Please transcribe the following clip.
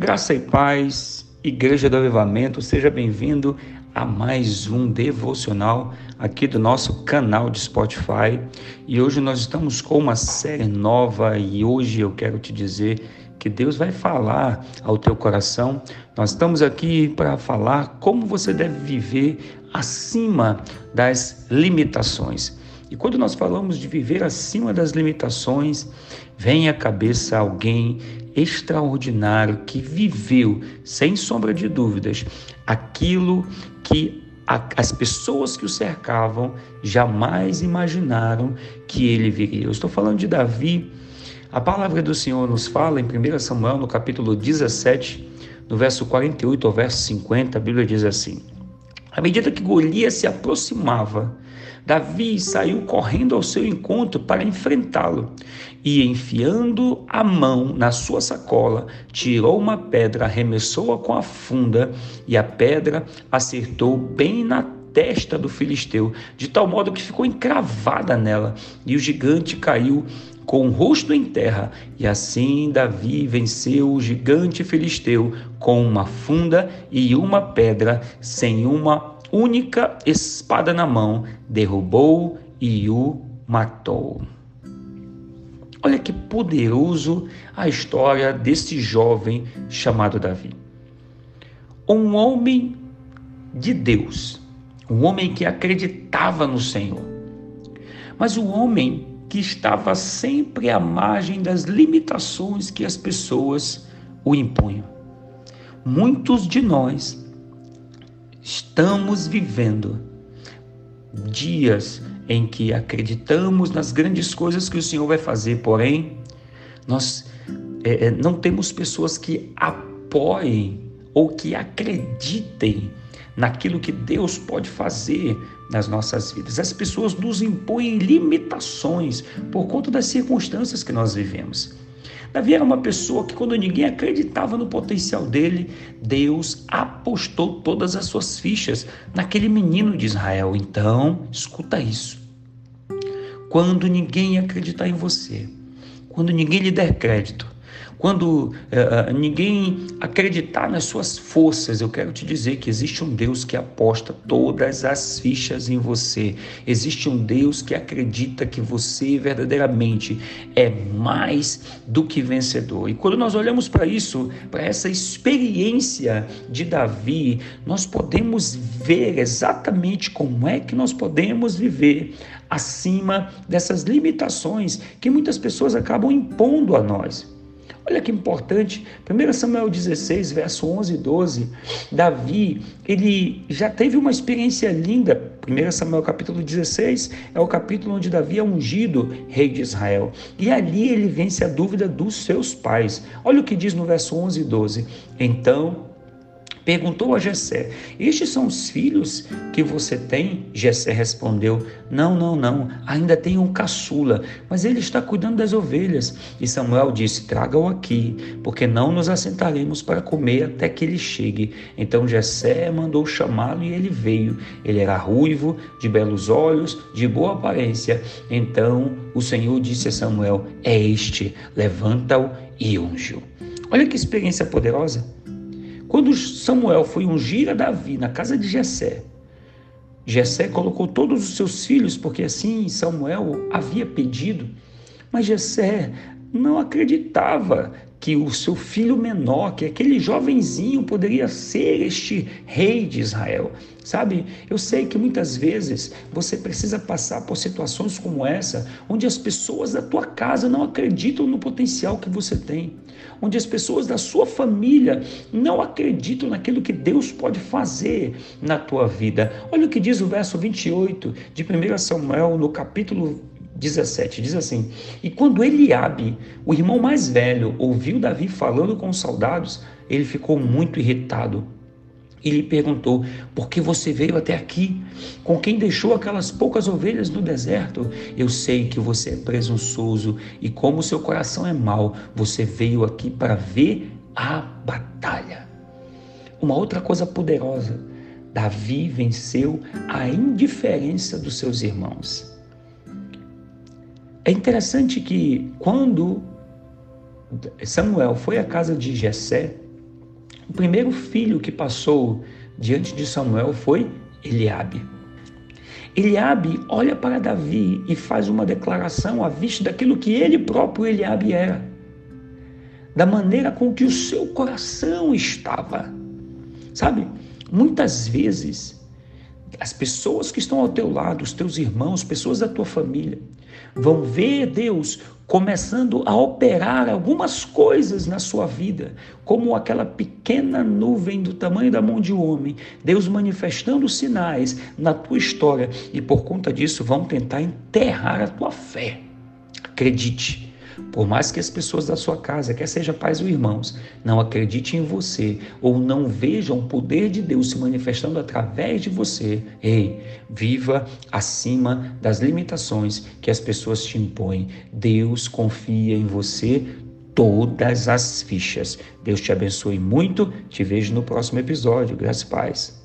Graça e paz, Igreja do Avivamento, seja bem-vindo a mais um devocional aqui do nosso canal de Spotify. E hoje nós estamos com uma série nova e hoje eu quero te dizer que Deus vai falar ao teu coração. Nós estamos aqui para falar como você deve viver acima das limitações. E quando nós falamos de viver acima das limitações, vem à cabeça alguém extraordinário que viveu, sem sombra de dúvidas, aquilo que as pessoas que o cercavam jamais imaginaram que ele viria. Eu estou falando de Davi. A palavra do Senhor nos fala em 1 Samuel, no capítulo 17, no verso 48 ao verso 50, a Bíblia diz assim: À medida que Golias se aproximava, Davi saiu correndo ao seu encontro para enfrentá-lo e, enfiando a mão na sua sacola, tirou uma pedra, arremessou-a com a funda e a pedra acertou bem na testa do filisteu, de tal modo que ficou encravada nela, e o gigante caiu com o rosto em terra, e assim Davi venceu o gigante filisteu com uma funda e uma pedra, sem uma única espada na mão, derrubou e o matou. Olha que poderoso a história desse jovem chamado Davi. Um homem de Deus, um homem que acreditava no Senhor, mas um homem que estava sempre à margem das limitações que as pessoas o impunham. Muitos de nós Estamos vivendo dias em que acreditamos nas grandes coisas que o Senhor vai fazer, porém, nós é, é, não temos pessoas que apoiem ou que acreditem naquilo que Deus pode fazer nas nossas vidas. As pessoas nos impõem limitações por conta das circunstâncias que nós vivemos. Davi era uma pessoa que, quando ninguém acreditava no potencial dele, Deus apostou todas as suas fichas naquele menino de Israel. Então, escuta isso. Quando ninguém acreditar em você, quando ninguém lhe der crédito, quando uh, ninguém acreditar nas suas forças, eu quero te dizer que existe um Deus que aposta todas as fichas em você. Existe um Deus que acredita que você verdadeiramente é mais do que vencedor. E quando nós olhamos para isso, para essa experiência de Davi, nós podemos ver exatamente como é que nós podemos viver acima dessas limitações que muitas pessoas acabam impondo a nós. Olha que importante, 1 Samuel 16, verso 11 e 12, Davi, ele já teve uma experiência linda. 1 Samuel capítulo 16 é o capítulo onde Davi é ungido rei de Israel. E ali ele vence a dúvida dos seus pais. Olha o que diz no verso 11 e 12. Então Perguntou a Jessé: Estes são os filhos que você tem? Jessé respondeu: Não, não, não. Ainda tenho um caçula, mas ele está cuidando das ovelhas. E Samuel disse: Traga-o aqui, porque não nos assentaremos para comer até que ele chegue. Então Jessé mandou chamá-lo e ele veio. Ele era ruivo, de belos olhos, de boa aparência. Então o Senhor disse a Samuel: É este, levanta-o e unge-o. Olha que experiência poderosa. Quando Samuel foi ungir a Davi na casa de Jessé, Jessé colocou todos os seus filhos, porque assim Samuel havia pedido, mas Jessé não acreditava que o seu filho menor, que aquele jovenzinho poderia ser este rei de Israel. Sabe, eu sei que muitas vezes você precisa passar por situações como essa, onde as pessoas da tua casa não acreditam no potencial que você tem, onde as pessoas da sua família não acreditam naquilo que Deus pode fazer na tua vida. Olha o que diz o verso 28 de 1 Samuel, no capítulo 17, diz assim: E quando Eliabe, o irmão mais velho, ouviu Davi falando com os soldados, ele ficou muito irritado e lhe perguntou: Por que você veio até aqui? Com quem deixou aquelas poucas ovelhas no deserto? Eu sei que você é presunçoso e, como seu coração é mau, você veio aqui para ver a batalha. Uma outra coisa poderosa: Davi venceu a indiferença dos seus irmãos. É interessante que quando Samuel foi à casa de Jessé, O primeiro filho que passou diante de Samuel foi Eliabe. Eliabe olha para Davi e faz uma declaração à vista daquilo que ele próprio Eliabe era, da maneira com que o seu coração estava. Sabe, muitas vezes as pessoas que estão ao teu lado, os teus irmãos, pessoas da tua família, vão ver Deus começando a operar algumas coisas na sua vida, como aquela pequena nuvem do tamanho da mão de um homem, Deus manifestando sinais na tua história e por conta disso vão tentar enterrar a tua fé. Acredite, por mais que as pessoas da sua casa, quer seja pais ou irmãos, não acreditem em você ou não vejam o poder de Deus se manifestando através de você, ei, viva acima das limitações que as pessoas te impõem. Deus confia em você todas as fichas. Deus te abençoe muito. Te vejo no próximo episódio. Graças e paz.